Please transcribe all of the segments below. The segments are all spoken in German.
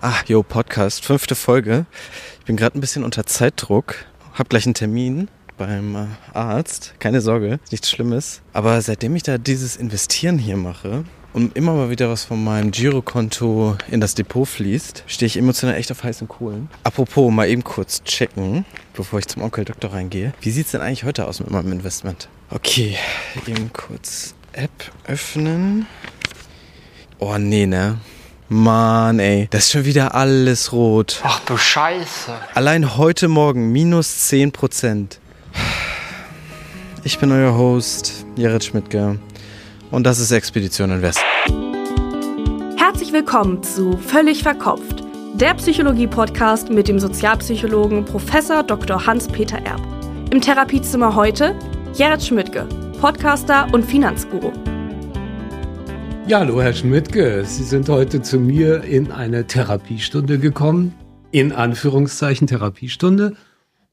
Ah, yo, Podcast, fünfte Folge. Ich bin gerade ein bisschen unter Zeitdruck, hab gleich einen Termin beim äh, Arzt. Keine Sorge, nichts Schlimmes. Aber seitdem ich da dieses Investieren hier mache und immer mal wieder was von meinem Girokonto in das Depot fließt, stehe ich emotional echt auf heißen Kohlen. Apropos, mal eben kurz checken, bevor ich zum Onkel Doktor reingehe. Wie sieht's denn eigentlich heute aus mit meinem Investment? Okay, eben kurz App öffnen. Oh nee, ne? Mann, ey, das ist schon wieder alles rot. Ach du Scheiße. Allein heute Morgen minus 10%. Ich bin euer Host, Jared Schmidtke. Und das ist Expedition Invest. Herzlich willkommen zu Völlig Verkopft, der Psychologie-Podcast mit dem Sozialpsychologen Prof. Dr. Hans-Peter Erb. Im Therapiezimmer heute Jared Schmidtke, Podcaster und Finanzguru. Ja, hallo Herr Schmidtke, Sie sind heute zu mir in eine Therapiestunde gekommen, in Anführungszeichen Therapiestunde,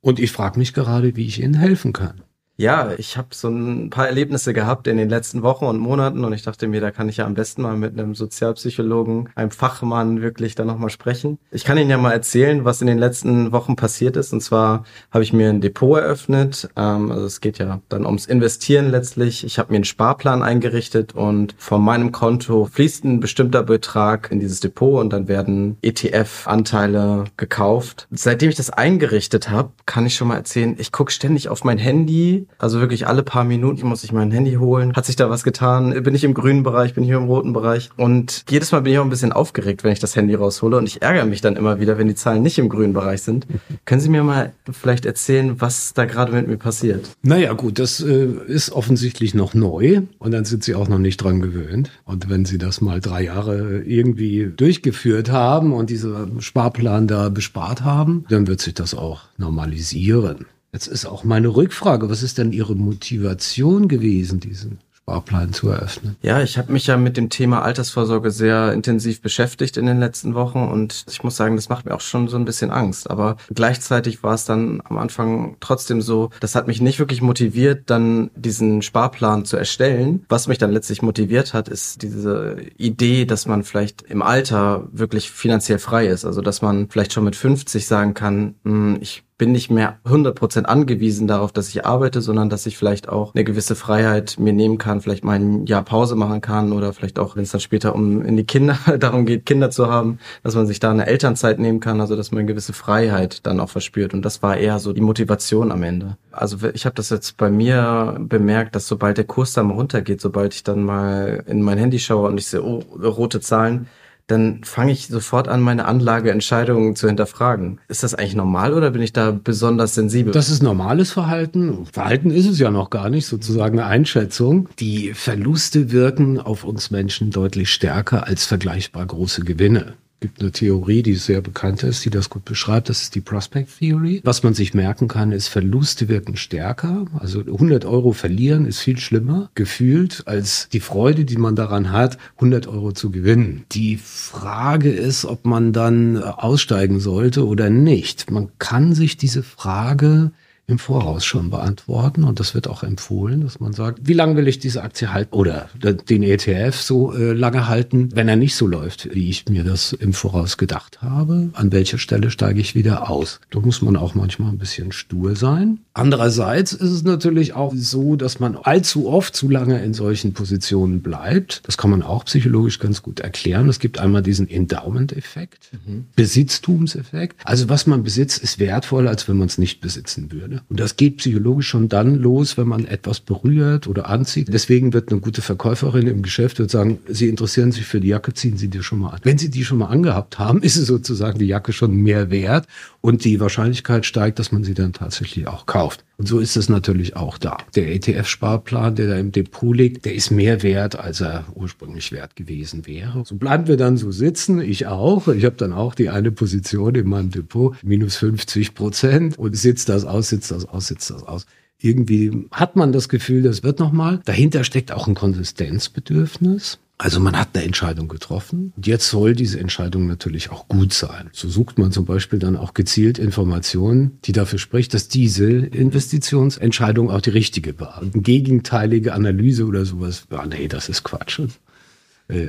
und ich frage mich gerade, wie ich Ihnen helfen kann. Ja, ich habe so ein paar Erlebnisse gehabt in den letzten Wochen und Monaten und ich dachte mir, da kann ich ja am besten mal mit einem Sozialpsychologen, einem Fachmann wirklich da nochmal sprechen. Ich kann Ihnen ja mal erzählen, was in den letzten Wochen passiert ist. Und zwar habe ich mir ein Depot eröffnet. Ähm, also es geht ja dann ums Investieren letztlich. Ich habe mir einen Sparplan eingerichtet und von meinem Konto fließt ein bestimmter Betrag in dieses Depot und dann werden ETF-Anteile gekauft. Seitdem ich das eingerichtet habe, kann ich schon mal erzählen, ich gucke ständig auf mein Handy also wirklich alle paar Minuten muss ich mein Handy holen. Hat sich da was getan? Bin ich im grünen Bereich? Bin ich im roten Bereich? Und jedes Mal bin ich auch ein bisschen aufgeregt, wenn ich das Handy raushole. Und ich ärgere mich dann immer wieder, wenn die Zahlen nicht im grünen Bereich sind. Können Sie mir mal vielleicht erzählen, was da gerade mit mir passiert? Naja, gut, das äh, ist offensichtlich noch neu. Und dann sind Sie auch noch nicht dran gewöhnt. Und wenn Sie das mal drei Jahre irgendwie durchgeführt haben und diesen Sparplan da bespart haben, dann wird sich das auch normalisieren. Jetzt ist auch meine Rückfrage, was ist denn Ihre Motivation gewesen, diesen Sparplan zu eröffnen? Ja, ich habe mich ja mit dem Thema Altersvorsorge sehr intensiv beschäftigt in den letzten Wochen und ich muss sagen, das macht mir auch schon so ein bisschen Angst. Aber gleichzeitig war es dann am Anfang trotzdem so, das hat mich nicht wirklich motiviert, dann diesen Sparplan zu erstellen. Was mich dann letztlich motiviert hat, ist diese Idee, dass man vielleicht im Alter wirklich finanziell frei ist. Also dass man vielleicht schon mit 50 sagen kann, hm, ich bin nicht mehr 100% angewiesen darauf, dass ich arbeite, sondern dass ich vielleicht auch eine gewisse Freiheit mir nehmen kann, vielleicht mal ein Jahr Pause machen kann oder vielleicht auch, wenn es dann später um in die Kinder darum geht, Kinder zu haben, dass man sich da eine Elternzeit nehmen kann, also dass man eine gewisse Freiheit dann auch verspürt. Und das war eher so die Motivation am Ende. Also ich habe das jetzt bei mir bemerkt, dass sobald der Kurs dann runtergeht, sobald ich dann mal in mein Handy schaue und ich sehe, oh, rote Zahlen, dann fange ich sofort an, meine Anlageentscheidungen zu hinterfragen. Ist das eigentlich normal oder bin ich da besonders sensibel? Das ist normales Verhalten. Verhalten ist es ja noch gar nicht, sozusagen eine Einschätzung. Die Verluste wirken auf uns Menschen deutlich stärker als vergleichbar große Gewinne gibt eine Theorie, die sehr bekannt ist, die das gut beschreibt. Das ist die Prospect Theory. Was man sich merken kann, ist, Verluste wirken stärker. Also 100 Euro verlieren ist viel schlimmer gefühlt als die Freude, die man daran hat, 100 Euro zu gewinnen. Die Frage ist, ob man dann aussteigen sollte oder nicht. Man kann sich diese Frage im Voraus schon beantworten und das wird auch empfohlen, dass man sagt, wie lange will ich diese Aktie halten oder den ETF so äh, lange halten, wenn er nicht so läuft, wie ich mir das im Voraus gedacht habe, an welcher Stelle steige ich wieder aus. Da muss man auch manchmal ein bisschen stur sein. Andererseits ist es natürlich auch so, dass man allzu oft zu lange in solchen Positionen bleibt. Das kann man auch psychologisch ganz gut erklären. Es gibt einmal diesen Endowment-Effekt, mhm. Besitztumseffekt. Also was man besitzt, ist wertvoller, als wenn man es nicht besitzen würde. Und das geht psychologisch schon dann los, wenn man etwas berührt oder anzieht. Deswegen wird eine gute Verkäuferin im Geschäft wird sagen, Sie interessieren sich für die Jacke, ziehen Sie die schon mal an. Wenn Sie die schon mal angehabt haben, ist es sozusagen die Jacke schon mehr wert und die Wahrscheinlichkeit steigt, dass man sie dann tatsächlich auch kauft. Und so ist es natürlich auch da. Der ETF-Sparplan, der da im Depot liegt, der ist mehr wert, als er ursprünglich wert gewesen wäre. So bleiben wir dann so sitzen, ich auch. Ich habe dann auch die eine Position in meinem Depot, minus 50 Prozent und sitzt das aus, sitzt das aus, sitzt das aus irgendwie hat man das Gefühl, das wird nochmal. Dahinter steckt auch ein Konsistenzbedürfnis. Also man hat eine Entscheidung getroffen und jetzt soll diese Entscheidung natürlich auch gut sein. So sucht man zum Beispiel dann auch gezielt Informationen, die dafür spricht, dass diese Investitionsentscheidung auch die richtige war. Eine gegenteilige Analyse oder sowas, ah, nee, das ist Quatsch.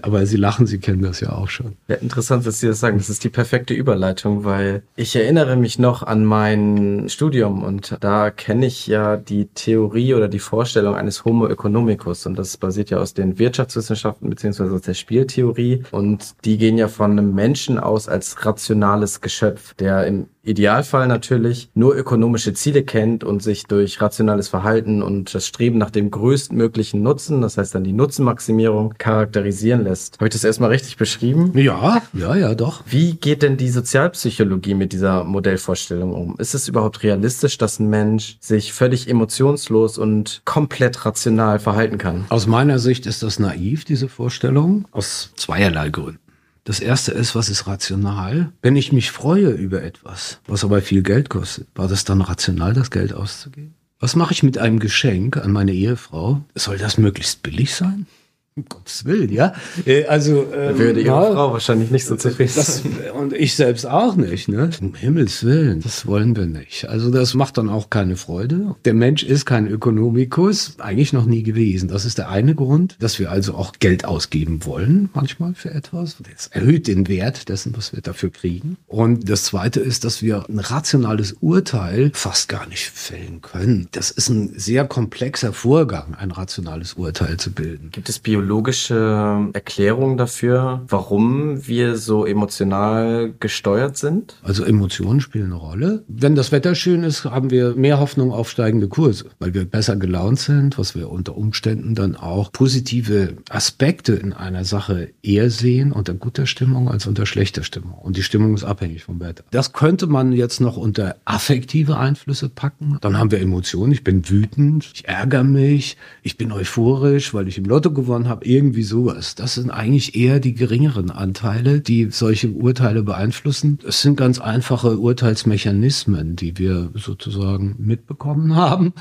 Aber Sie lachen, Sie kennen das ja auch schon. Ja, interessant, dass Sie das sagen. Das ist die perfekte Überleitung, weil ich erinnere mich noch an mein Studium und da kenne ich ja die Theorie oder die Vorstellung eines Homo economicus und das basiert ja aus den Wirtschaftswissenschaften beziehungsweise aus der Spieltheorie und die gehen ja von einem Menschen aus als rationales Geschöpf, der im Idealfall natürlich nur ökonomische Ziele kennt und sich durch rationales Verhalten und das Streben nach dem größtmöglichen Nutzen, das heißt dann die Nutzenmaximierung, charakterisieren lässt. Habe ich das erstmal richtig beschrieben? Ja, ja, ja, doch. Wie geht denn die Sozialpsychologie mit dieser Modellvorstellung um? Ist es überhaupt realistisch, dass ein Mensch sich völlig emotionslos und komplett rational verhalten kann? Aus meiner Sicht ist das naiv, diese Vorstellung, aus zweierlei Gründen. Das erste ist, was ist rational? Wenn ich mich freue über etwas, was aber viel Geld kostet, war das dann rational, das Geld auszugeben? Was mache ich mit einem Geschenk an meine Ehefrau? Soll das möglichst billig sein? Um Gottes Willen, ja. Äh, also ähm, würde ihre ja, Frau wahrscheinlich nicht so zufrieden das, Und ich selbst auch nicht, ne? Um Himmels Willen, das wollen wir nicht. Also das macht dann auch keine Freude. Der Mensch ist kein Ökonomikus, eigentlich noch nie gewesen. Das ist der eine Grund, dass wir also auch Geld ausgeben wollen, manchmal für etwas. Das erhöht den Wert dessen, was wir dafür kriegen. Und das zweite ist, dass wir ein rationales Urteil fast gar nicht fällen können. Das ist ein sehr komplexer Vorgang, ein rationales Urteil zu bilden. Gibt es Biologie biologische Erklärung dafür, warum wir so emotional gesteuert sind? Also Emotionen spielen eine Rolle. Wenn das Wetter schön ist, haben wir mehr Hoffnung auf steigende Kurse, weil wir besser gelaunt sind, was wir unter Umständen dann auch positive Aspekte in einer Sache eher sehen unter guter Stimmung als unter schlechter Stimmung. Und die Stimmung ist abhängig vom Wetter. Das könnte man jetzt noch unter affektive Einflüsse packen. Dann haben wir Emotionen. Ich bin wütend, ich ärgere mich, ich bin euphorisch, weil ich im Lotto gewonnen habe habe, irgendwie sowas. Das sind eigentlich eher die geringeren Anteile, die solche Urteile beeinflussen. Es sind ganz einfache Urteilsmechanismen, die wir sozusagen mitbekommen haben,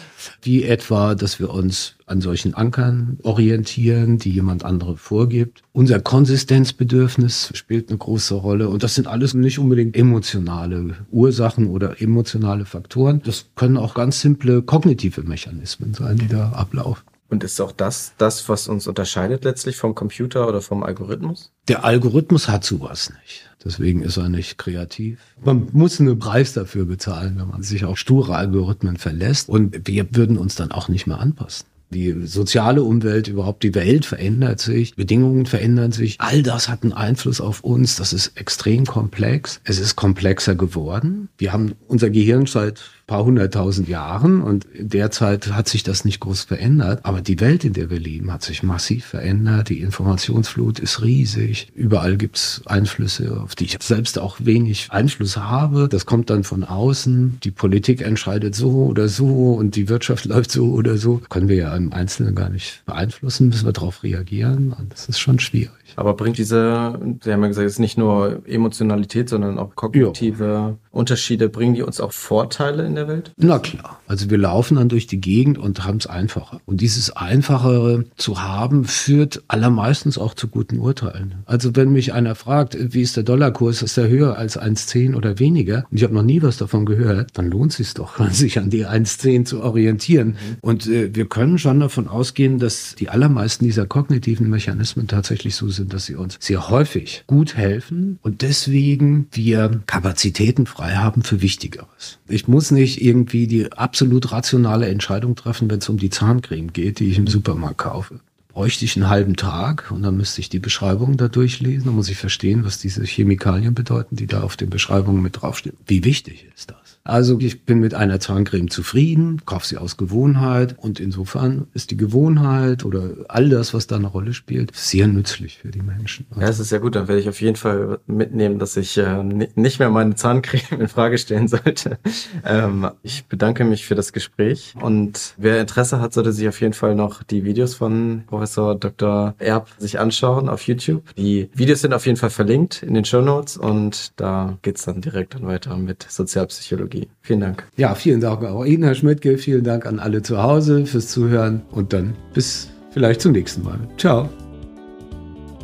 wie etwa, dass wir uns an solchen Ankern orientieren, die jemand andere vorgibt. Unser Konsistenzbedürfnis spielt eine große Rolle und das sind alles nicht unbedingt emotionale Ursachen oder emotionale Faktoren. Das können auch ganz simple kognitive Mechanismen sein, die da ablaufen. Und ist auch das das, was uns unterscheidet letztlich vom Computer oder vom Algorithmus? Der Algorithmus hat sowas nicht. Deswegen ist er nicht kreativ. Man muss einen Preis dafür bezahlen, wenn man sich auf sture Algorithmen verlässt. Und wir würden uns dann auch nicht mehr anpassen. Die soziale Umwelt, überhaupt die Welt verändert sich, Bedingungen verändern sich. All das hat einen Einfluss auf uns. Das ist extrem komplex. Es ist komplexer geworden. Wir haben unser Gehirn seit paar hunderttausend Jahren und derzeit hat sich das nicht groß verändert. Aber die Welt, in der wir leben, hat sich massiv verändert. Die Informationsflut ist riesig. Überall gibt's Einflüsse, auf die ich selbst auch wenig Einfluss habe. Das kommt dann von außen. Die Politik entscheidet so oder so und die Wirtschaft läuft so oder so. Können wir ja im Einzelnen gar nicht beeinflussen, müssen wir darauf reagieren. Und das ist schon schwierig. Aber bringt diese, Sie haben ja gesagt, es ist nicht nur Emotionalität, sondern auch kognitive ja. Unterschiede, bringen die uns auch Vorteile in der Welt? Na klar. Also wir laufen dann durch die Gegend und haben es einfacher. Und dieses Einfachere zu haben, führt allermeistens auch zu guten Urteilen. Also wenn mich einer fragt, wie ist der Dollarkurs, ist der höher als 1,10 oder weniger, und ich habe noch nie was davon gehört, dann lohnt es sich doch, sich an die 1,10 zu orientieren. Mhm. Und äh, wir können schon davon ausgehen, dass die allermeisten dieser kognitiven Mechanismen tatsächlich so sind, sind, dass sie uns sehr häufig gut helfen und deswegen wir Kapazitäten frei haben für Wichtigeres. Ich muss nicht irgendwie die absolut rationale Entscheidung treffen, wenn es um die Zahncreme geht, die ich im Supermarkt kaufe bräuchte ich einen halben Tag und dann müsste ich die Beschreibung da durchlesen. Dann muss ich verstehen, was diese Chemikalien bedeuten, die da auf den Beschreibungen mit draufstehen. Wie wichtig ist das? Also ich bin mit einer Zahncreme zufrieden, kaufe sie aus Gewohnheit und insofern ist die Gewohnheit oder all das, was da eine Rolle spielt, sehr nützlich für die Menschen. Ja, es ist ja gut, dann werde ich auf jeden Fall mitnehmen, dass ich äh, nicht mehr meine Zahncreme in Frage stellen sollte. Ähm, ich bedanke mich für das Gespräch und wer Interesse hat, sollte sich auf jeden Fall noch die Videos von Professor Dr. Erb sich anschauen auf YouTube. Die Videos sind auf jeden Fall verlinkt in den Show Notes und da geht's dann direkt dann weiter mit Sozialpsychologie. Psychologie. Vielen Dank. Ja, vielen Dank auch Ihnen, Herr Schmidtke. Vielen Dank an alle zu Hause fürs Zuhören und dann bis vielleicht zum nächsten Mal. Ciao.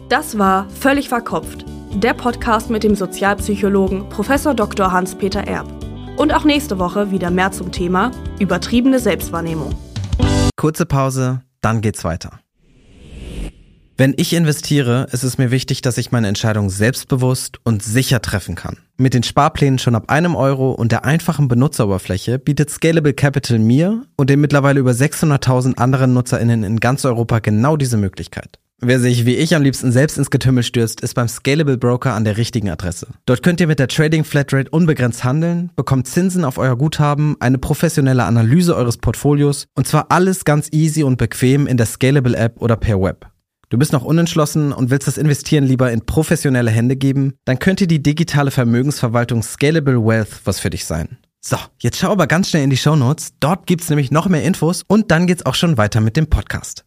Das war Völlig verkopft, der Podcast mit dem Sozialpsychologen Prof. Dr. Hans-Peter Erb. Und auch nächste Woche wieder mehr zum Thema übertriebene Selbstwahrnehmung. Kurze Pause, dann geht's weiter. Wenn ich investiere, ist es mir wichtig, dass ich meine Entscheidung selbstbewusst und sicher treffen kann. Mit den Sparplänen schon ab einem Euro und der einfachen Benutzeroberfläche bietet Scalable Capital mir und den mittlerweile über 600.000 anderen NutzerInnen in ganz Europa genau diese Möglichkeit. Wer sich wie ich am liebsten selbst ins Getümmel stürzt, ist beim Scalable Broker an der richtigen Adresse. Dort könnt ihr mit der Trading Flatrate unbegrenzt handeln, bekommt Zinsen auf euer Guthaben, eine professionelle Analyse eures Portfolios und zwar alles ganz easy und bequem in der Scalable App oder per Web. Du bist noch unentschlossen und willst das Investieren lieber in professionelle Hände geben? Dann könnte die digitale Vermögensverwaltung Scalable Wealth was für dich sein. So, jetzt schau aber ganz schnell in die Show Notes. Dort gibt's nämlich noch mehr Infos und dann geht's auch schon weiter mit dem Podcast.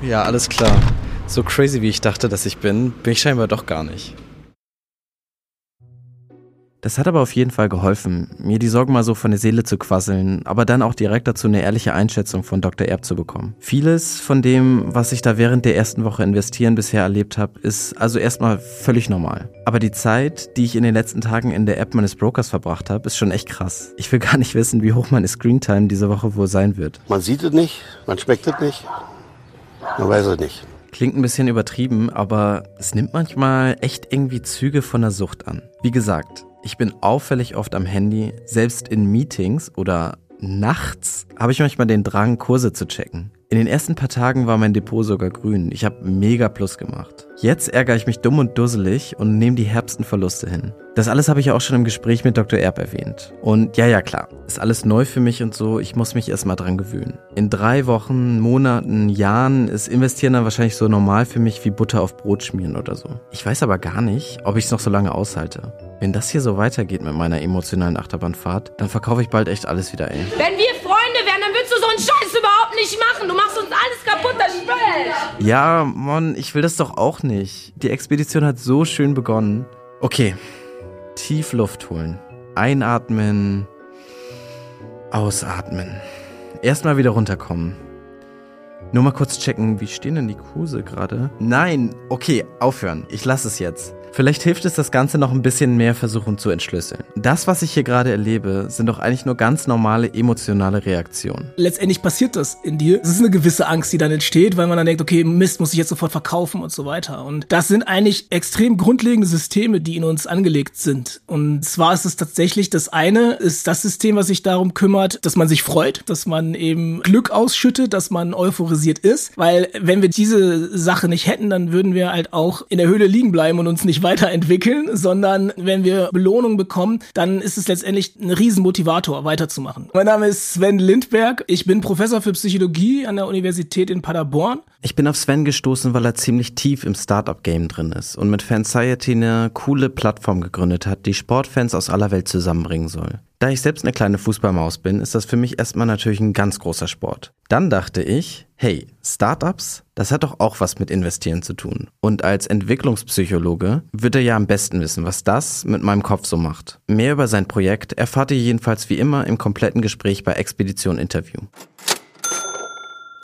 Ja, alles klar. So crazy wie ich dachte, dass ich bin, bin ich scheinbar doch gar nicht. Das hat aber auf jeden Fall geholfen, mir die Sorgen mal so von der Seele zu quasseln, aber dann auch direkt dazu eine ehrliche Einschätzung von Dr. Erb zu bekommen. Vieles von dem, was ich da während der ersten Woche investieren bisher erlebt habe, ist also erstmal völlig normal. Aber die Zeit, die ich in den letzten Tagen in der App meines Brokers verbracht habe, ist schon echt krass. Ich will gar nicht wissen, wie hoch meine Screentime diese Woche wohl sein wird. Man sieht es nicht, man schmeckt es nicht, man weiß es nicht. Klingt ein bisschen übertrieben, aber es nimmt manchmal echt irgendwie Züge von der Sucht an. Wie gesagt, ich bin auffällig oft am Handy, selbst in Meetings oder nachts habe ich manchmal den Drang, Kurse zu checken. In den ersten paar Tagen war mein Depot sogar grün. Ich habe mega Plus gemacht. Jetzt ärgere ich mich dumm und dusselig und nehme die herbsten Verluste hin. Das alles habe ich auch schon im Gespräch mit Dr. Erb erwähnt. Und ja, ja, klar, ist alles neu für mich und so, ich muss mich erstmal dran gewöhnen. In drei Wochen, Monaten, Jahren ist Investieren dann wahrscheinlich so normal für mich wie Butter auf Brot schmieren oder so. Ich weiß aber gar nicht, ob ich es noch so lange aushalte. Wenn das hier so weitergeht mit meiner emotionalen Achterbahnfahrt, dann verkaufe ich bald echt alles wieder, ey. Wenn wir Freunde wären, dann würdest du so einen Scheiß überhaupt nicht machen. Du machst uns alles kaputt, das Spöll. Ja, Mann, ich will das doch auch nicht. Die Expedition hat so schön begonnen. Okay, tief Luft holen. Einatmen, ausatmen. Erstmal wieder runterkommen. Nur mal kurz checken, wie stehen denn die Kurse gerade? Nein, okay, aufhören. Ich lasse es jetzt. Vielleicht hilft es, das Ganze noch ein bisschen mehr versuchen zu entschlüsseln. Das, was ich hier gerade erlebe, sind doch eigentlich nur ganz normale emotionale Reaktionen. Letztendlich passiert das in dir. Es ist eine gewisse Angst, die dann entsteht, weil man dann denkt, okay, Mist, muss ich jetzt sofort verkaufen und so weiter. Und das sind eigentlich extrem grundlegende Systeme, die in uns angelegt sind. Und zwar ist es tatsächlich, das eine ist das System, was sich darum kümmert, dass man sich freut, dass man eben Glück ausschüttet, dass man euphorisiert ist. Weil wenn wir diese Sache nicht hätten, dann würden wir halt auch in der Höhle liegen bleiben und uns nicht weiterentwickeln, sondern wenn wir Belohnung bekommen, dann ist es letztendlich ein Riesenmotivator, weiterzumachen. Mein Name ist Sven Lindberg. Ich bin Professor für Psychologie an der Universität in Paderborn. Ich bin auf Sven gestoßen, weil er ziemlich tief im Startup-Game drin ist und mit Fansciety eine coole Plattform gegründet hat, die Sportfans aus aller Welt zusammenbringen soll. Da ich selbst eine kleine Fußballmaus bin, ist das für mich erstmal natürlich ein ganz großer Sport. Dann dachte ich, hey, Startups, das hat doch auch was mit Investieren zu tun. Und als Entwicklungspsychologe wird er ja am besten wissen, was das mit meinem Kopf so macht. Mehr über sein Projekt erfahrt ihr jedenfalls wie immer im kompletten Gespräch bei Expedition Interview.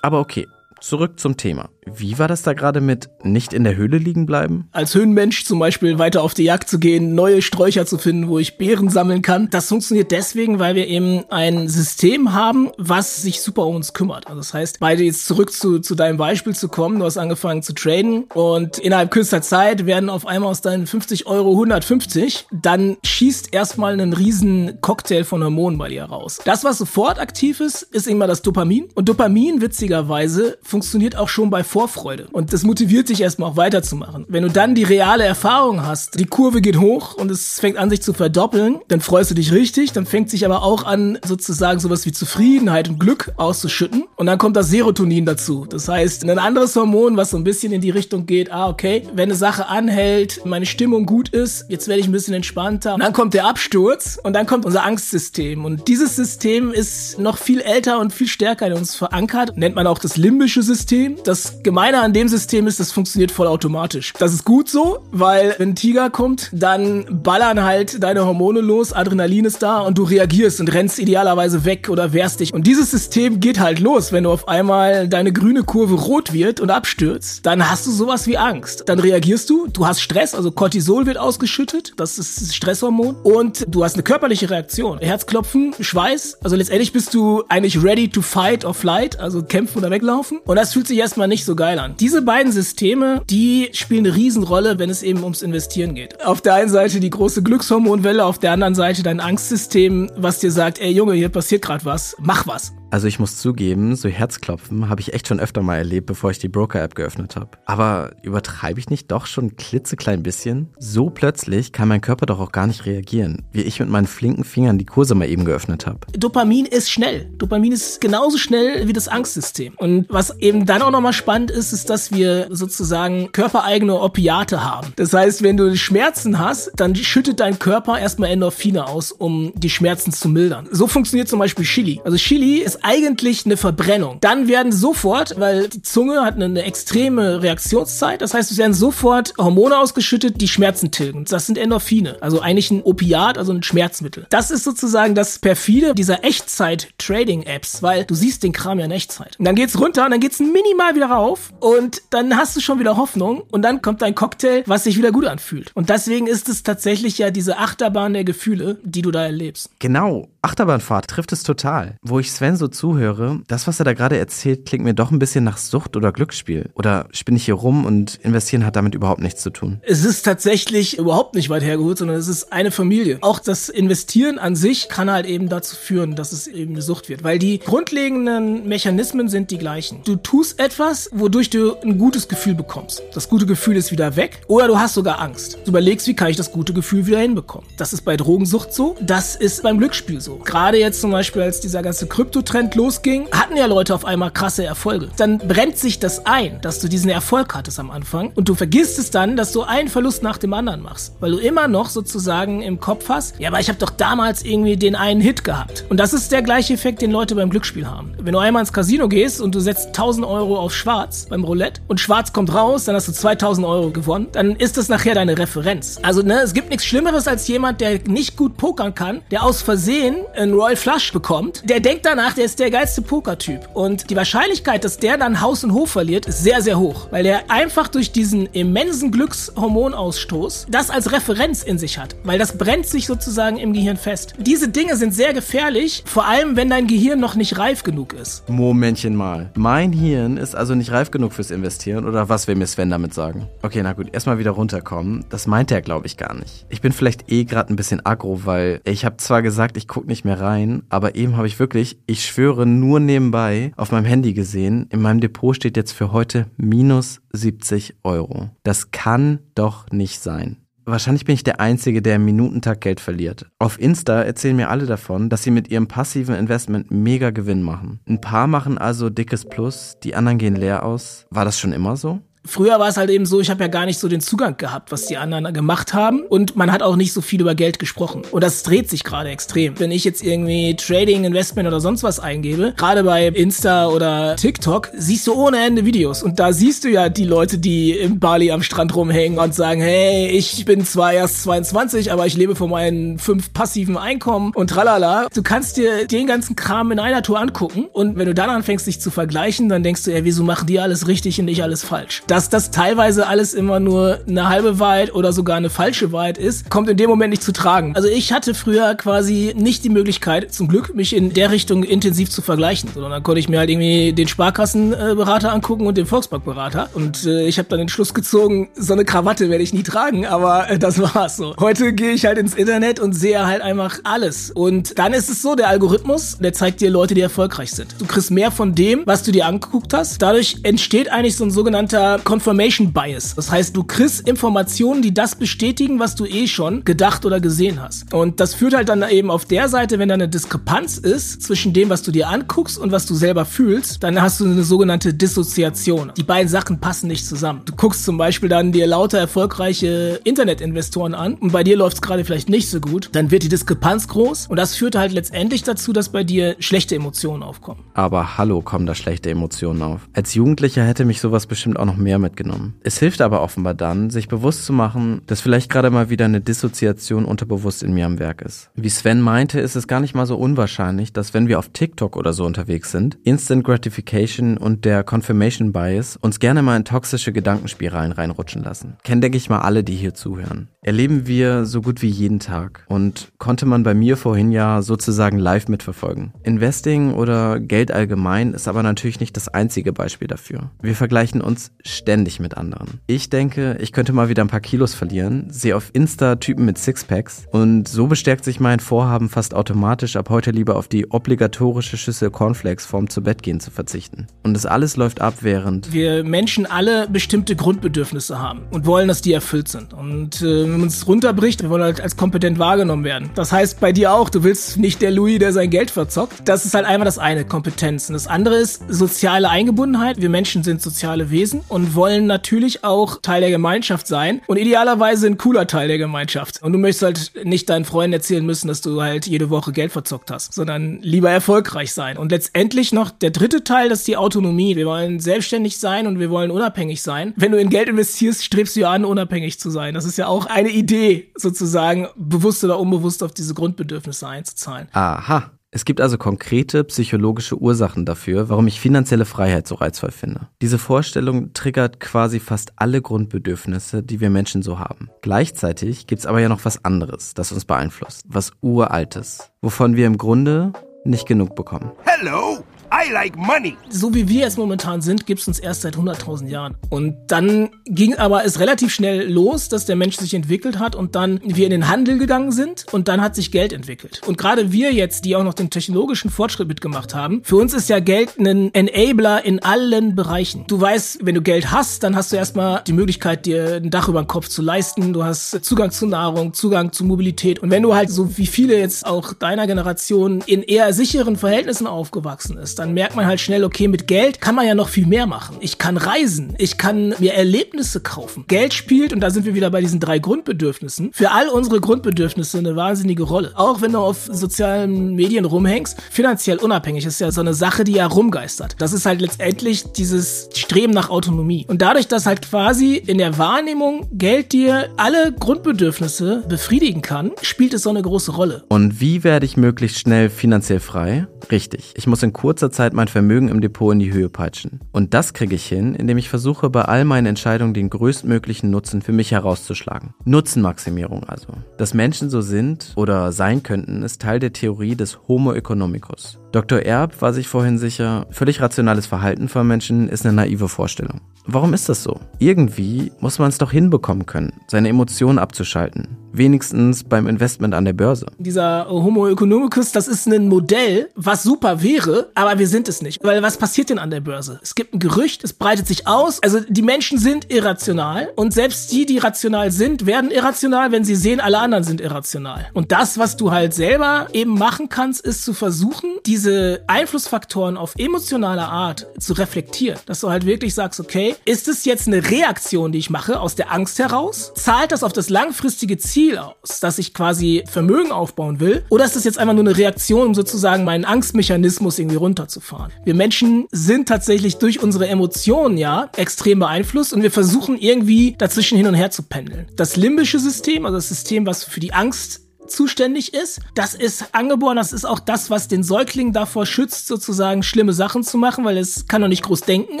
Aber okay, Zurück zum Thema. Wie war das da gerade mit nicht in der Höhle liegen bleiben? Als Höhenmensch zum Beispiel weiter auf die Jagd zu gehen, neue Sträucher zu finden, wo ich Beeren sammeln kann. Das funktioniert deswegen, weil wir eben ein System haben, was sich super um uns kümmert. Also das heißt, beide jetzt zurück zu, zu deinem Beispiel zu kommen. Du hast angefangen zu traden und innerhalb kürzester Zeit werden auf einmal aus deinen 50 Euro 150. Dann schießt erstmal einen riesen Cocktail von Hormonen bei dir raus. Das, was sofort aktiv ist, ist immer das Dopamin. Und Dopamin, witzigerweise, funktioniert auch schon bei Vorfreude. Und das motiviert dich erstmal auch weiterzumachen. Wenn du dann die reale Erfahrung hast, die Kurve geht hoch und es fängt an, sich zu verdoppeln, dann freust du dich richtig, dann fängt sich aber auch an, sozusagen sowas wie Zufriedenheit und Glück auszuschütten. Und dann kommt das Serotonin dazu. Das heißt, ein anderes Hormon, was so ein bisschen in die Richtung geht, ah, okay, wenn eine Sache anhält, meine Stimmung gut ist, jetzt werde ich ein bisschen entspannter. Und dann kommt der Absturz und dann kommt unser Angstsystem. Und dieses System ist noch viel älter und viel stärker in uns verankert. Nennt man auch das limbische System. Das Gemeine an dem System ist, das funktioniert vollautomatisch. Das ist gut so, weil wenn Tiger kommt, dann ballern halt deine Hormone los, Adrenalin ist da und du reagierst und rennst idealerweise weg oder wehrst dich. Und dieses System geht halt los, wenn du auf einmal deine grüne Kurve rot wird und abstürzt. Dann hast du sowas wie Angst. Dann reagierst du, du hast Stress, also Cortisol wird ausgeschüttet, das ist das Stresshormon und du hast eine körperliche Reaktion. Herzklopfen, Schweiß, also letztendlich bist du eigentlich ready to fight or flight, also kämpfen oder weglaufen. Und das fühlt sich erstmal nicht so geil an. Diese beiden Systeme, die spielen eine Riesenrolle, wenn es eben ums Investieren geht. Auf der einen Seite die große Glückshormonwelle, auf der anderen Seite dein Angstsystem, was dir sagt, ey Junge, hier passiert gerade was, mach was. Also ich muss zugeben, so Herzklopfen habe ich echt schon öfter mal erlebt, bevor ich die Broker-App geöffnet habe. Aber übertreibe ich nicht doch schon ein klitzeklein bisschen? So plötzlich kann mein Körper doch auch gar nicht reagieren, wie ich mit meinen flinken Fingern die Kurse mal eben geöffnet habe. Dopamin ist schnell. Dopamin ist genauso schnell wie das Angstsystem. Und was eben dann auch nochmal spannend ist, ist, dass wir sozusagen körpereigene Opiate haben. Das heißt, wenn du Schmerzen hast, dann schüttet dein Körper erstmal Endorphine aus, um die Schmerzen zu mildern. So funktioniert zum Beispiel Chili. Also Chili ist eigentlich eine Verbrennung. Dann werden sofort, weil die Zunge hat eine, eine extreme Reaktionszeit, das heißt, es werden sofort Hormone ausgeschüttet, die Schmerzen tilgen. Das sind Endorphine, also eigentlich ein Opiat, also ein Schmerzmittel. Das ist sozusagen das perfide dieser Echtzeit-Trading-Apps, weil du siehst den Kram ja in Echtzeit. Und dann geht's runter und dann geht's minimal wieder rauf und dann hast du schon wieder Hoffnung und dann kommt dein Cocktail, was sich wieder gut anfühlt. Und deswegen ist es tatsächlich ja diese Achterbahn der Gefühle, die du da erlebst. Genau, Achterbahnfahrt trifft es total. Wo ich Sven so zuhöre, das, was er da gerade erzählt, klingt mir doch ein bisschen nach Sucht oder Glücksspiel. Oder spinne ich hier rum und investieren hat damit überhaupt nichts zu tun. Es ist tatsächlich überhaupt nicht weit hergeholt, sondern es ist eine Familie. Auch das Investieren an sich kann halt eben dazu führen, dass es eben eine Sucht wird. Weil die grundlegenden Mechanismen sind die gleichen. Du tust etwas, wodurch du ein gutes Gefühl bekommst. Das gute Gefühl ist wieder weg. Oder du hast sogar Angst. Du überlegst, wie kann ich das gute Gefühl wieder hinbekommen. Das ist bei Drogensucht so. Das ist beim Glücksspiel so. Gerade jetzt zum Beispiel, als dieser ganze Kryptotrend losging, hatten ja Leute auf einmal krasse Erfolge. Dann brennt sich das ein, dass du diesen Erfolg hattest am Anfang und du vergisst es dann, dass du einen Verlust nach dem anderen machst, weil du immer noch sozusagen im Kopf hast, ja, aber ich habe doch damals irgendwie den einen Hit gehabt. Und das ist der gleiche Effekt, den Leute beim Glücksspiel haben. Wenn du einmal ins Casino gehst und du setzt 1000 Euro auf Schwarz beim Roulette und Schwarz kommt raus, dann hast du 2000 Euro gewonnen, dann ist das nachher deine Referenz. Also, ne, es gibt nichts Schlimmeres als jemand, der nicht gut pokern kann, der aus Versehen einen Royal Flush bekommt, der denkt danach, der ist der geilste Pokertyp. Und die Wahrscheinlichkeit, dass der dann Haus und Hof verliert, ist sehr, sehr hoch. Weil der einfach durch diesen immensen Glückshormonausstoß das als Referenz in sich hat. Weil das brennt sich sozusagen im Gehirn fest. Diese Dinge sind sehr gefährlich, vor allem wenn dein Gehirn noch nicht reif genug ist. Momentchen mal. Mein Hirn ist also nicht reif genug fürs Investieren oder was will mir Sven damit sagen? Okay, na gut, erstmal wieder runterkommen. Das meint er, glaube ich, gar nicht. Ich bin vielleicht eh gerade ein bisschen aggro, weil ich habe zwar gesagt, ich gucke nicht mehr rein, aber eben habe ich wirklich, ich schwöre, nur nebenbei auf meinem Handy gesehen, in meinem Depot steht jetzt für heute minus 70 Euro. Das kann doch nicht sein. Wahrscheinlich bin ich der Einzige, der im Minutentag Geld verliert. Auf Insta erzählen mir alle davon, dass sie mit ihrem passiven Investment mega Gewinn machen. Ein paar machen also dickes Plus, die anderen gehen leer aus. War das schon immer so? Früher war es halt eben so, ich habe ja gar nicht so den Zugang gehabt, was die anderen gemacht haben und man hat auch nicht so viel über Geld gesprochen. Und das dreht sich gerade extrem. Wenn ich jetzt irgendwie Trading, Investment oder sonst was eingebe, gerade bei Insta oder TikTok, siehst du ohne Ende Videos und da siehst du ja die Leute, die im Bali am Strand rumhängen und sagen, hey, ich bin zwar erst 22, aber ich lebe von meinen fünf passiven Einkommen und tralala. Du kannst dir den ganzen Kram in einer Tour angucken und wenn du dann anfängst, dich zu vergleichen, dann denkst du, ja, wieso machen die alles richtig und ich alles falsch? Dass das teilweise alles immer nur eine halbe Wahrheit oder sogar eine falsche Wahrheit ist, kommt in dem Moment nicht zu tragen. Also ich hatte früher quasi nicht die Möglichkeit, zum Glück, mich in der Richtung intensiv zu vergleichen, sondern dann konnte ich mir halt irgendwie den Sparkassenberater angucken und den Volksbankberater und äh, ich habe dann den Schluss gezogen, so eine Krawatte werde ich nie tragen, aber äh, das war's so. Heute gehe ich halt ins Internet und sehe halt einfach alles und dann ist es so, der Algorithmus, der zeigt dir Leute, die erfolgreich sind. Du kriegst mehr von dem, was du dir angeguckt hast. Dadurch entsteht eigentlich so ein sogenannter Confirmation Bias. Das heißt, du kriegst Informationen, die das bestätigen, was du eh schon gedacht oder gesehen hast. Und das führt halt dann eben auf der Seite, wenn da eine Diskrepanz ist zwischen dem, was du dir anguckst und was du selber fühlst, dann hast du eine sogenannte Dissoziation. Die beiden Sachen passen nicht zusammen. Du guckst zum Beispiel dann dir lauter erfolgreiche Internetinvestoren an und bei dir läuft es gerade vielleicht nicht so gut, dann wird die Diskrepanz groß und das führt halt letztendlich dazu, dass bei dir schlechte Emotionen aufkommen. Aber hallo, kommen da schlechte Emotionen auf. Als Jugendlicher hätte mich sowas bestimmt auch noch mehr mitgenommen. Es hilft aber offenbar dann, sich bewusst zu machen, dass vielleicht gerade mal wieder eine Dissoziation unterbewusst in mir am Werk ist. Wie Sven meinte, ist es gar nicht mal so unwahrscheinlich, dass wenn wir auf TikTok oder so unterwegs sind, Instant Gratification und der Confirmation Bias uns gerne mal in toxische Gedankenspiralen reinrutschen lassen. Kennen, denke ich mal, alle, die hier zuhören. Erleben wir so gut wie jeden Tag und konnte man bei mir vorhin ja sozusagen live mitverfolgen. Investing oder Geld allgemein ist aber natürlich nicht das einzige Beispiel dafür. Wir vergleichen uns ständig mit anderen. Ich denke, ich könnte mal wieder ein paar Kilos verlieren, sehe auf Insta Typen mit Sixpacks und so bestärkt sich mein Vorhaben fast automatisch ab heute lieber auf die obligatorische Schüssel Cornflakes vorm zu Bett gehen zu verzichten. Und das alles läuft ab, während wir Menschen alle bestimmte Grundbedürfnisse haben und wollen, dass die erfüllt sind. Und äh, wenn man es runterbricht, wir wollen halt als kompetent wahrgenommen werden. Das heißt bei dir auch, du willst nicht der Louis, der sein Geld verzockt. Das ist halt einmal das eine, Kompetenz. Und das andere ist soziale Eingebundenheit. Wir Menschen sind soziale Wesen und wollen natürlich auch Teil der Gemeinschaft sein und idealerweise ein cooler Teil der Gemeinschaft. Und du möchtest halt nicht deinen Freunden erzählen müssen, dass du halt jede Woche Geld verzockt hast, sondern lieber erfolgreich sein. Und letztendlich noch der dritte Teil, das ist die Autonomie. Wir wollen selbstständig sein und wir wollen unabhängig sein. Wenn du in Geld investierst, strebst du ja an, unabhängig zu sein. Das ist ja auch eine Idee, sozusagen bewusst oder unbewusst auf diese Grundbedürfnisse einzuzahlen. Aha. Es gibt also konkrete psychologische Ursachen dafür, warum ich finanzielle Freiheit so reizvoll finde. Diese Vorstellung triggert quasi fast alle Grundbedürfnisse, die wir Menschen so haben. Gleichzeitig gibt es aber ja noch was anderes, das uns beeinflusst, was uraltes, wovon wir im Grunde nicht genug bekommen. Hello! I like money. So wie wir jetzt momentan sind, gibt's uns erst seit 100.000 Jahren. Und dann ging aber es relativ schnell los, dass der Mensch sich entwickelt hat und dann wir in den Handel gegangen sind und dann hat sich Geld entwickelt. Und gerade wir jetzt, die auch noch den technologischen Fortschritt mitgemacht haben, für uns ist ja Geld ein Enabler in allen Bereichen. Du weißt, wenn du Geld hast, dann hast du erstmal die Möglichkeit, dir ein Dach über den Kopf zu leisten. Du hast Zugang zu Nahrung, Zugang zu Mobilität. Und wenn du halt so wie viele jetzt auch deiner Generation in eher sicheren Verhältnissen aufgewachsen ist, dann merkt man halt schnell, okay, mit Geld kann man ja noch viel mehr machen. Ich kann reisen, ich kann mir Erlebnisse kaufen. Geld spielt, und da sind wir wieder bei diesen drei Grundbedürfnissen, für all unsere Grundbedürfnisse eine wahnsinnige Rolle. Auch wenn du auf sozialen Medien rumhängst, finanziell unabhängig ist ja so eine Sache, die ja rumgeistert. Das ist halt letztendlich dieses Streben nach Autonomie. Und dadurch, dass halt quasi in der Wahrnehmung Geld dir alle Grundbedürfnisse befriedigen kann, spielt es so eine große Rolle. Und wie werde ich möglichst schnell finanziell frei? Richtig, ich muss in kurzer Zeit mein Vermögen im Depot in die Höhe peitschen. Und das kriege ich hin, indem ich versuche, bei all meinen Entscheidungen den größtmöglichen Nutzen für mich herauszuschlagen. Nutzenmaximierung also. Dass Menschen so sind oder sein könnten, ist Teil der Theorie des Homo economicus. Dr. Erb war sich vorhin sicher, völlig rationales Verhalten von Menschen ist eine naive Vorstellung. Warum ist das so? Irgendwie muss man es doch hinbekommen können, seine Emotionen abzuschalten. Wenigstens beim Investment an der Börse. Dieser Homo economicus, das ist ein Modell, was super wäre, aber wir sind es nicht. Weil was passiert denn an der Börse? Es gibt ein Gerücht, es breitet sich aus. Also die Menschen sind irrational und selbst die, die rational sind, werden irrational, wenn sie sehen, alle anderen sind irrational. Und das, was du halt selber eben machen kannst, ist zu versuchen, diese Einflussfaktoren auf emotionaler Art zu reflektieren. Dass du halt wirklich sagst, okay, ist es jetzt eine Reaktion, die ich mache aus der Angst heraus? Zahlt das auf das langfristige Ziel aus, dass ich quasi Vermögen aufbauen will? Oder ist das jetzt einfach nur eine Reaktion, um sozusagen meinen Angstmechanismus irgendwie runterzufahren? Wir Menschen sind tatsächlich durch unsere Emotionen ja extrem beeinflusst und wir versuchen irgendwie dazwischen hin und her zu pendeln. Das limbische System, also das System, was für die Angst zuständig ist. Das ist angeboren, das ist auch das, was den Säugling davor schützt, sozusagen schlimme Sachen zu machen, weil es kann noch nicht groß denken,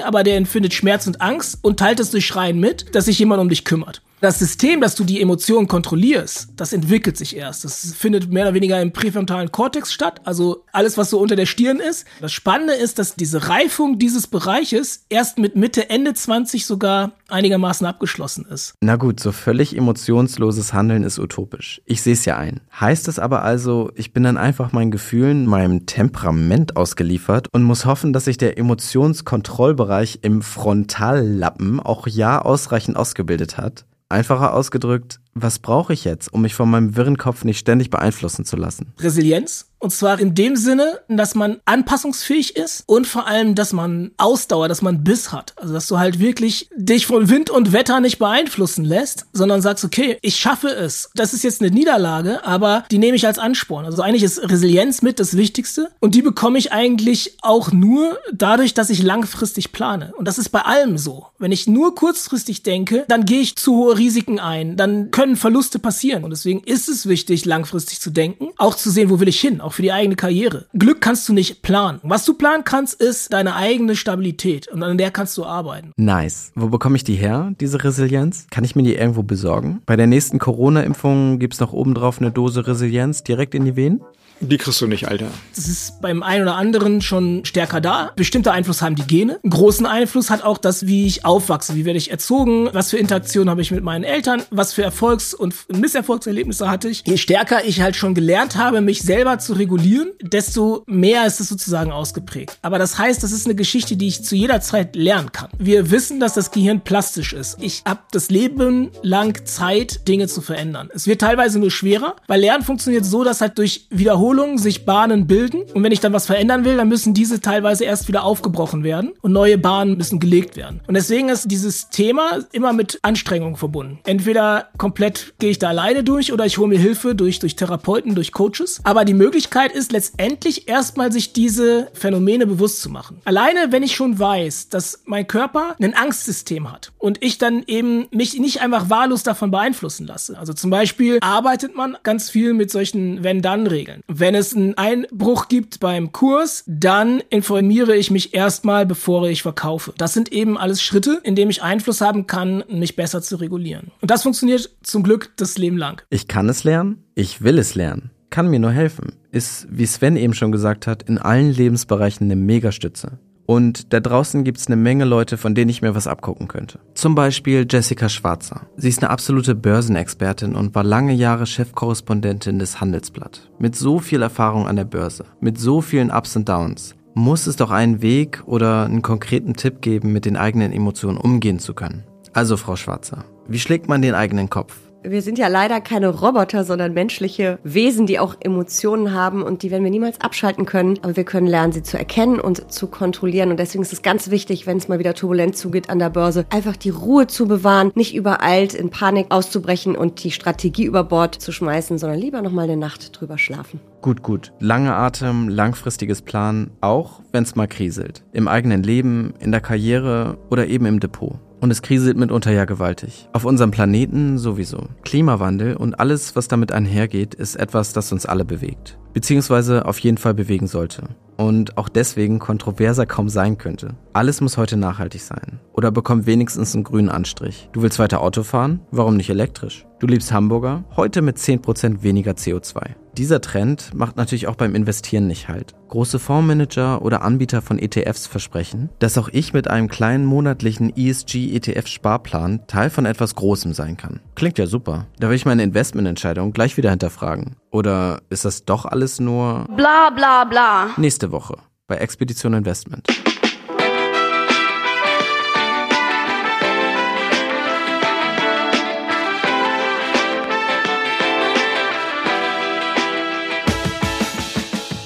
aber der empfindet Schmerz und Angst und teilt es durch Schreien mit, dass sich jemand um dich kümmert. Das System, dass du die Emotionen kontrollierst, das entwickelt sich erst. Das findet mehr oder weniger im präfrontalen Kortex statt, also alles, was so unter der Stirn ist. Das Spannende ist, dass diese Reifung dieses Bereiches erst mit Mitte, Ende 20 sogar einigermaßen abgeschlossen ist. Na gut, so völlig emotionsloses Handeln ist utopisch. Ich sehe es ja ein. Heißt das aber also, ich bin dann einfach meinen Gefühlen, meinem Temperament ausgeliefert und muss hoffen, dass sich der Emotionskontrollbereich im Frontallappen auch ja ausreichend ausgebildet hat? Einfacher ausgedrückt, was brauche ich jetzt, um mich von meinem wirren Kopf nicht ständig beeinflussen zu lassen? Resilienz. Und zwar in dem Sinne, dass man anpassungsfähig ist und vor allem, dass man Ausdauer, dass man Biss hat. Also, dass du halt wirklich dich von Wind und Wetter nicht beeinflussen lässt, sondern sagst, okay, ich schaffe es. Das ist jetzt eine Niederlage, aber die nehme ich als Ansporn. Also eigentlich ist Resilienz mit das Wichtigste. Und die bekomme ich eigentlich auch nur dadurch, dass ich langfristig plane. Und das ist bei allem so. Wenn ich nur kurzfristig denke, dann gehe ich zu hohe Risiken ein. Dann können Verluste passieren. Und deswegen ist es wichtig, langfristig zu denken, auch zu sehen, wo will ich hin, auch für die eigene Karriere. Glück kannst du nicht planen. Was du planen kannst, ist deine eigene Stabilität und an der kannst du arbeiten. Nice. Wo bekomme ich die her, diese Resilienz? Kann ich mir die irgendwo besorgen? Bei der nächsten Corona-Impfung gibt's noch obendrauf eine Dose Resilienz direkt in die Venen? Die kriegst du nicht, Alter. Das ist beim einen oder anderen schon stärker da. Bestimmter Einfluss haben die Gene. Großen Einfluss hat auch das, wie ich aufwachse, wie werde ich erzogen, was für Interaktionen habe ich mit meinen Eltern, was für Erfolgs- und Misserfolgserlebnisse hatte ich. Je stärker ich halt schon gelernt habe, mich selber zu regulieren, desto mehr ist es sozusagen ausgeprägt. Aber das heißt, das ist eine Geschichte, die ich zu jeder Zeit lernen kann. Wir wissen, dass das Gehirn plastisch ist. Ich habe das Leben lang Zeit, Dinge zu verändern. Es wird teilweise nur schwerer, weil Lernen funktioniert so, dass halt durch Wiederholung sich Bahnen bilden. Und wenn ich dann was verändern will, dann müssen diese teilweise erst wieder aufgebrochen werden und neue Bahnen müssen gelegt werden. Und deswegen ist dieses Thema immer mit Anstrengung verbunden. Entweder komplett gehe ich da alleine durch oder ich hole mir Hilfe durch, durch Therapeuten, durch Coaches. Aber die Möglichkeit ist letztendlich erstmal sich diese Phänomene bewusst zu machen. Alleine, wenn ich schon weiß, dass mein Körper ein Angstsystem hat und ich dann eben mich nicht einfach wahllos davon beeinflussen lasse. Also zum Beispiel arbeitet man ganz viel mit solchen Wenn-Dann-Regeln. Wenn es einen Einbruch gibt beim Kurs, dann informiere ich mich erstmal, bevor ich verkaufe. Das sind eben alles Schritte, in denen ich Einfluss haben kann, mich besser zu regulieren. Und das funktioniert zum Glück das Leben lang. Ich kann es lernen, ich will es lernen, kann mir nur helfen. Ist, wie Sven eben schon gesagt hat, in allen Lebensbereichen eine Megastütze. Und da draußen gibt's eine Menge Leute, von denen ich mir was abgucken könnte. Zum Beispiel Jessica Schwarzer. Sie ist eine absolute Börsenexpertin und war lange Jahre Chefkorrespondentin des Handelsblatt. Mit so viel Erfahrung an der Börse, mit so vielen Ups und Downs, muss es doch einen Weg oder einen konkreten Tipp geben, mit den eigenen Emotionen umgehen zu können. Also, Frau Schwarzer, wie schlägt man den eigenen Kopf? Wir sind ja leider keine Roboter, sondern menschliche Wesen, die auch Emotionen haben und die werden wir niemals abschalten können. Aber wir können lernen, sie zu erkennen und zu kontrollieren. Und deswegen ist es ganz wichtig, wenn es mal wieder turbulent zugeht an der Börse, einfach die Ruhe zu bewahren, nicht übereilt in Panik auszubrechen und die Strategie über Bord zu schmeißen, sondern lieber noch mal eine Nacht drüber schlafen. Gut, gut. Lange Atem, langfristiges Plan, auch wenn es mal kriselt. Im eigenen Leben, in der Karriere oder eben im Depot. Und es kriselt mitunter ja gewaltig. Auf unserem Planeten sowieso. Klimawandel und alles, was damit einhergeht, ist etwas, das uns alle bewegt. Beziehungsweise auf jeden Fall bewegen sollte. Und auch deswegen kontroverser kaum sein könnte. Alles muss heute nachhaltig sein. Oder bekommt wenigstens einen grünen Anstrich. Du willst weiter Auto fahren? Warum nicht elektrisch? Du liebst Hamburger? Heute mit 10% weniger CO2. Dieser Trend macht natürlich auch beim Investieren nicht halt. Große Fondsmanager oder Anbieter von ETFs versprechen, dass auch ich mit einem kleinen monatlichen ESG-ETF-Sparplan Teil von etwas Großem sein kann. Klingt ja super. Da will ich meine Investmententscheidung gleich wieder hinterfragen. Oder ist das doch alles nur Bla bla bla. nächste Woche bei Expedition Investment?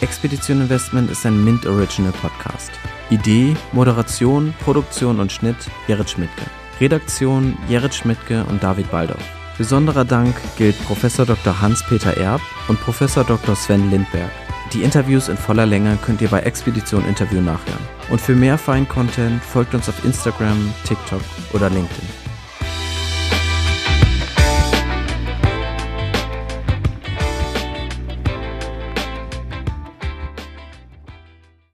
Expedition Investment ist ein Mint Original Podcast. Idee, Moderation, Produktion und Schnitt Gerrit Schmidtke. Redaktion Gerrit Schmidtke und David Baldorf. Besonderer Dank gilt Professor Dr. Hans-Peter Erb und Professor Dr. Sven Lindberg. Die Interviews in voller Länge könnt ihr bei Expedition Interview nachhören. Und für mehr Fein-Content folgt uns auf Instagram, TikTok oder LinkedIn.